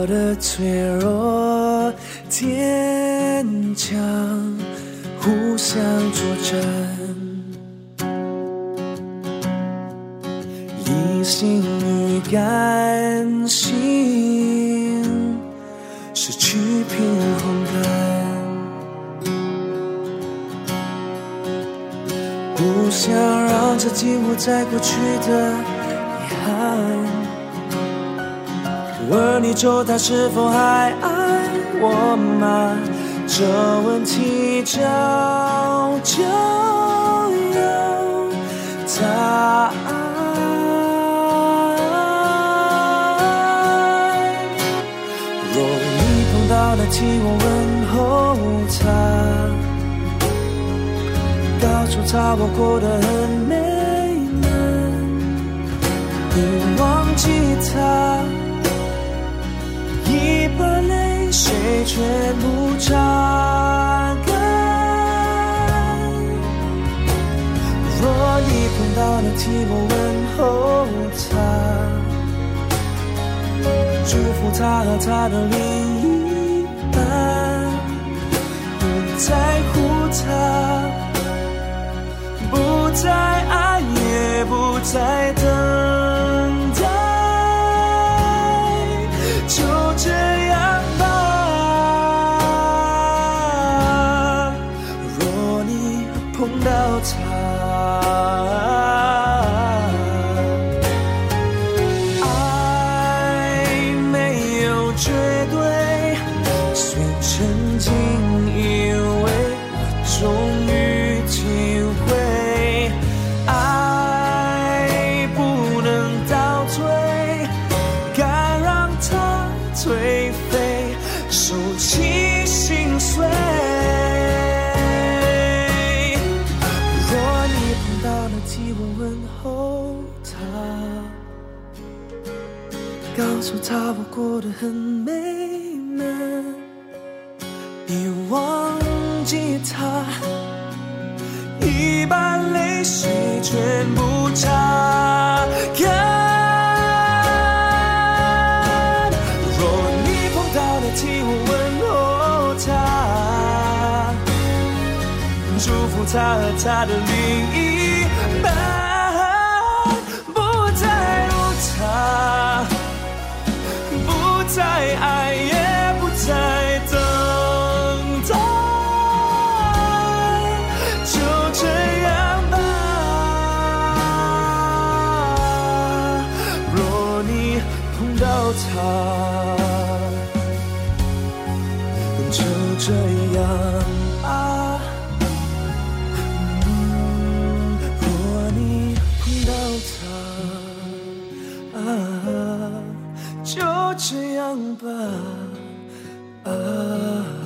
我的脆弱坚强，互相作战。理性与感性失去平衡感，不想让这紧握在过去的遗憾。问你周他是否还爱我吗？这问题早就有答案。若你碰到了替我问候他，告诉他我过得很美满，你忘记他，泪全部擦干。若你碰到了替我问候他。祝福他和他的另一半，不在乎他，不再爱，也不再等颓废，收起心碎。若你碰到了，替我问候他。告诉他我过得很美满，别忘记他，已把泪水全部擦他和他的另一半，不再如他。不再爱，也不再等待，就这样吧。若你碰到他，就这样这样吧啊。